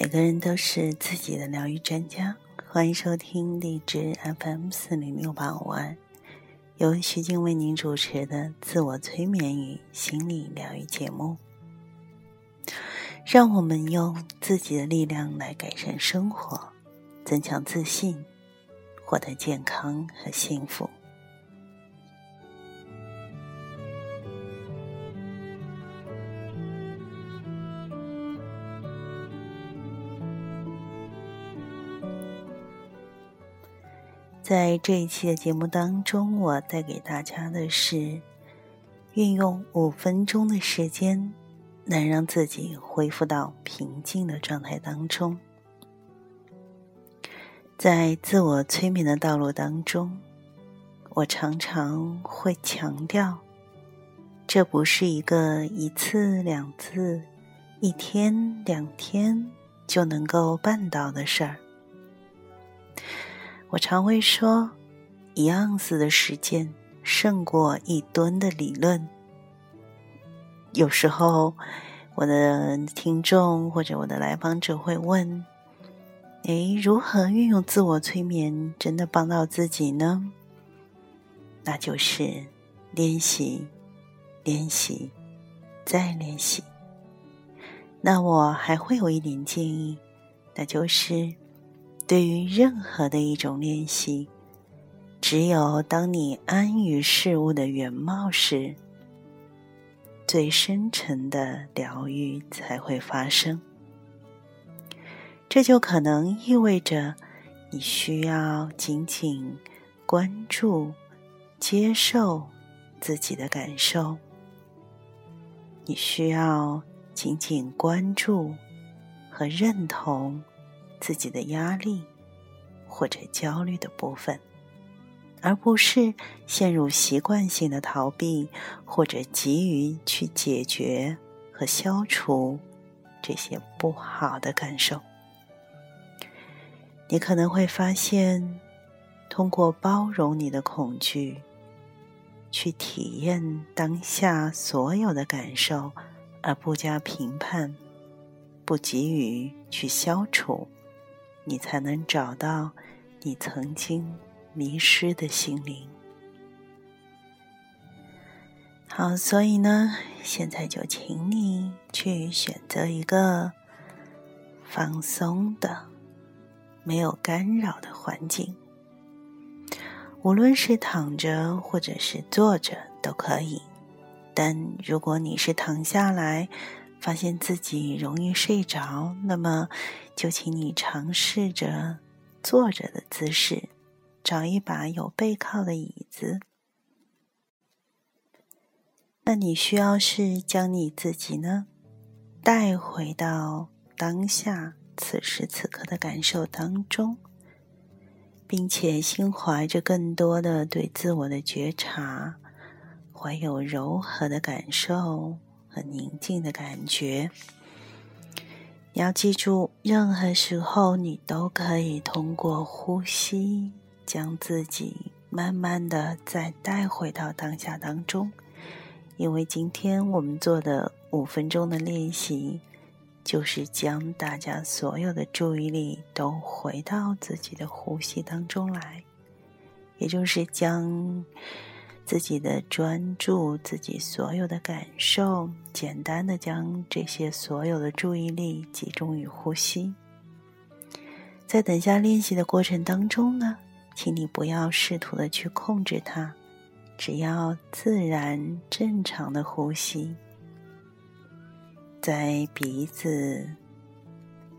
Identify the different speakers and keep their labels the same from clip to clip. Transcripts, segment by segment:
Speaker 1: 每个人都是自己的疗愈专家，欢迎收听荔枝 FM 四零六八五二，由徐静为您主持的自我催眠与心理疗愈节目。让我们用自己的力量来改善生活，增强自信，获得健康和幸福。在这一期的节目当中，我带给大家的是运用五分钟的时间，能让自己恢复到平静的状态当中。在自我催眠的道路当中，我常常会强调，这不是一个一次两次、一天两天就能够办到的事儿。我常会说，一盎司的实践胜过一吨的理论。有时候，我的听众或者我的来访者会问：“诶，如何运用自我催眠真的帮到自己呢？”那就是练习，练习，再练习。那我还会有一点建议，那就是。对于任何的一种练习，只有当你安于事物的原貌时，最深沉的疗愈才会发生。这就可能意味着你需要紧紧关注、接受自己的感受，你需要紧紧关注和认同。自己的压力或者焦虑的部分，而不是陷入习惯性的逃避，或者急于去解决和消除这些不好的感受。你可能会发现，通过包容你的恐惧，去体验当下所有的感受，而不加评判，不急于去消除。你才能找到你曾经迷失的心灵。好，所以呢，现在就请你去选择一个放松的、没有干扰的环境，无论是躺着或者是坐着都可以。但如果你是躺下来，发现自己容易睡着，那么就请你尝试着坐着的姿势，找一把有背靠的椅子。那你需要是将你自己呢带回到当下此时此刻的感受当中，并且心怀着更多的对自我的觉察，怀有柔和的感受。和宁静的感觉。你要记住，任何时候你都可以通过呼吸，将自己慢慢的再带回到当下当中。因为今天我们做的五分钟的练习，就是将大家所有的注意力都回到自己的呼吸当中来，也就是将。自己的专注，自己所有的感受，简单的将这些所有的注意力集中于呼吸。在等下练习的过程当中呢，请你不要试图的去控制它，只要自然正常的呼吸，在鼻子、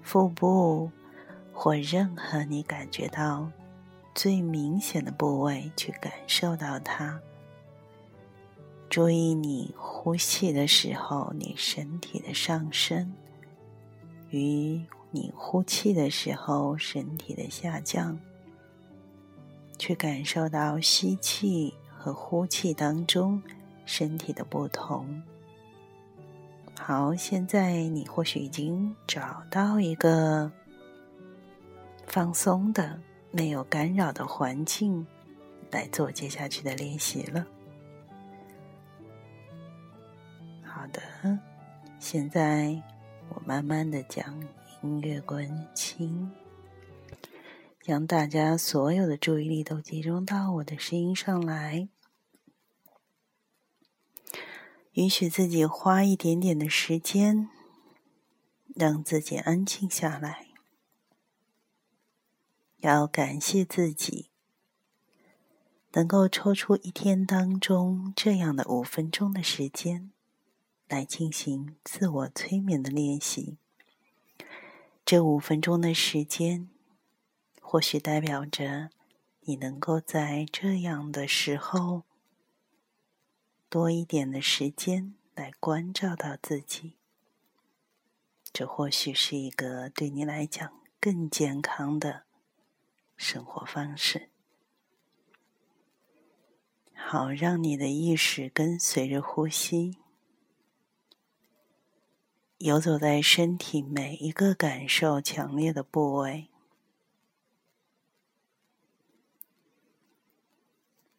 Speaker 1: 腹部或任何你感觉到最明显的部位去感受到它。注意你呼气的时候，你身体的上升，与你呼气的时候身体的下降，去感受到吸气和呼气当中身体的不同。好，现在你或许已经找到一个放松的、没有干扰的环境，来做接下去的练习了。的，现在我慢慢的将音乐关清，将大家所有的注意力都集中到我的声音上来，允许自己花一点点的时间，让自己安静下来。要感谢自己，能够抽出一天当中这样的五分钟的时间。来进行自我催眠的练习。这五分钟的时间，或许代表着你能够在这样的时候多一点的时间来关照到自己。这或许是一个对你来讲更健康的生活方式。好，让你的意识跟随着呼吸。游走在身体每一个感受强烈的部位，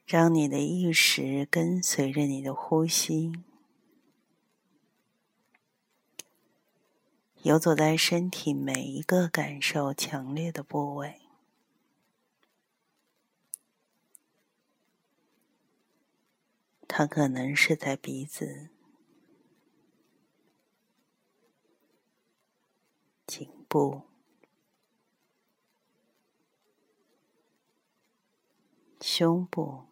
Speaker 1: 让你的意识跟随着你的呼吸，游走在身体每一个感受强烈的部位。它可能是在鼻子。颈部、胸部、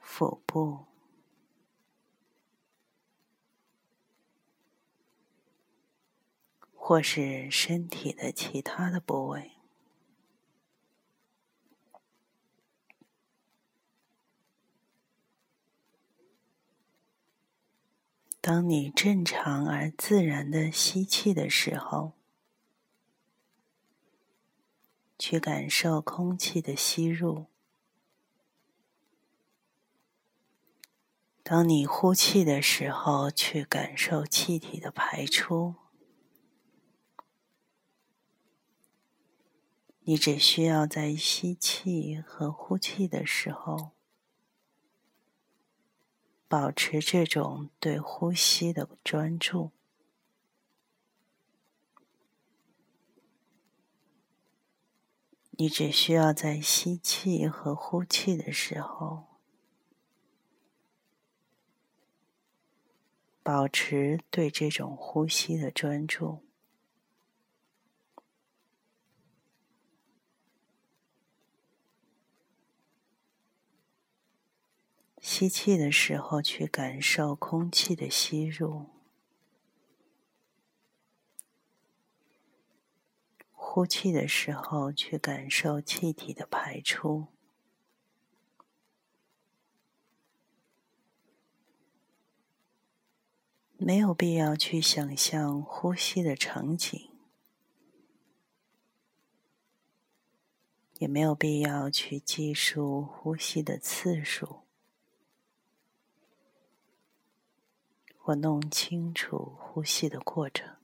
Speaker 1: 腹部，或是身体的其他的部位。当你正常而自然的吸气的时候，去感受空气的吸入；当你呼气的时候，去感受气体的排出。你只需要在吸气和呼气的时候。保持这种对呼吸的专注，你只需要在吸气和呼气的时候，保持对这种呼吸的专注。吸气的时候，去感受空气的吸入；呼气的时候，去感受气体的排出。没有必要去想象呼吸的场景，也没有必要去计数呼吸的次数。我弄清楚呼吸的过程，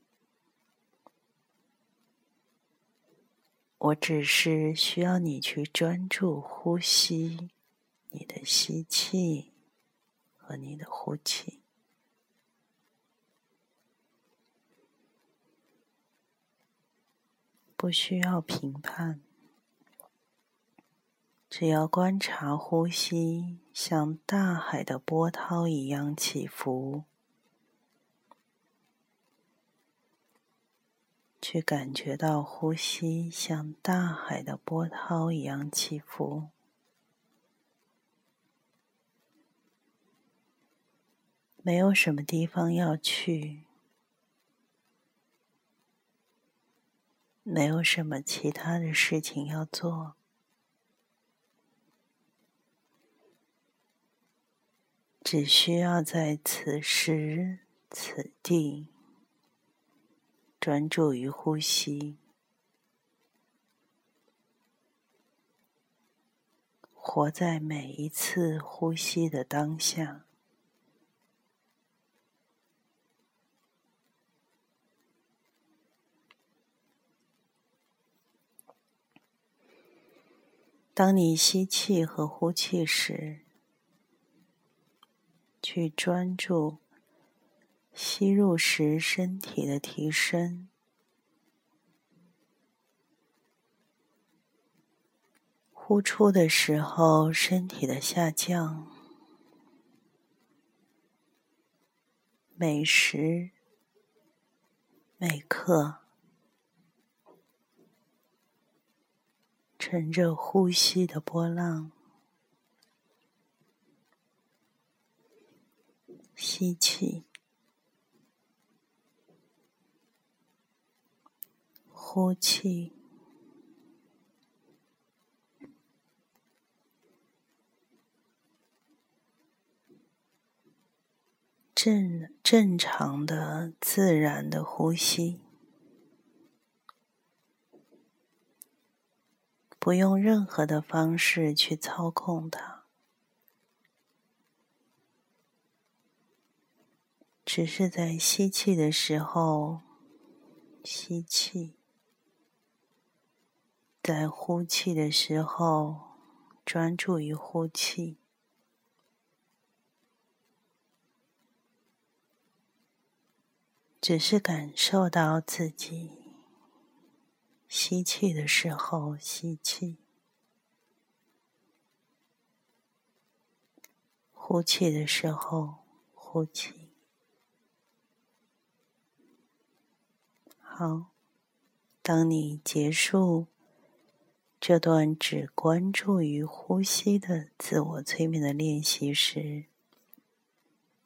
Speaker 1: 我只是需要你去专注呼吸，你的吸气和你的呼气，不需要评判，只要观察呼吸像大海的波涛一样起伏。去感觉到呼吸像大海的波涛一样起伏，没有什么地方要去，没有什么其他的事情要做，只需要在此时此地。专注于呼吸，活在每一次呼吸的当下。当你吸气和呼气时，去专注。吸入时身体的提升，呼出的时候身体的下降。每时每刻，乘着呼吸的波浪，吸气，呼气。正正常的、自然的呼吸，不用任何的方式去操控它，只是在吸气的时候吸气，在呼气的时候专注于呼气。只是感受到自己吸气的时候吸气，呼气的时候呼气。好，当你结束这段只关注于呼吸的自我催眠的练习时，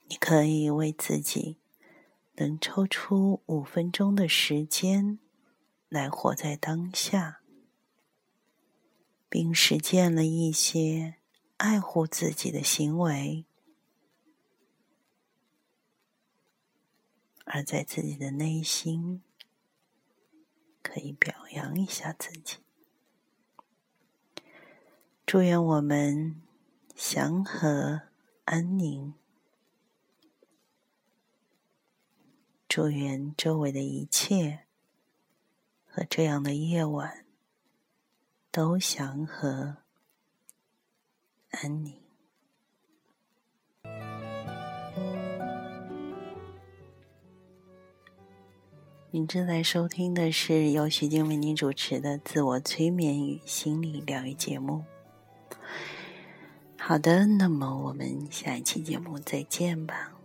Speaker 1: 你可以为自己。能抽出五分钟的时间来活在当下，并实践了一些爱护自己的行为，而在自己的内心可以表扬一下自己。祝愿我们祥和安宁。祝愿周围的一切和这样的夜晚都祥和安宁。您正在收听的是由徐静为您主持的自我催眠与心理疗愈节目。好的，那么我们下一期节目再见吧。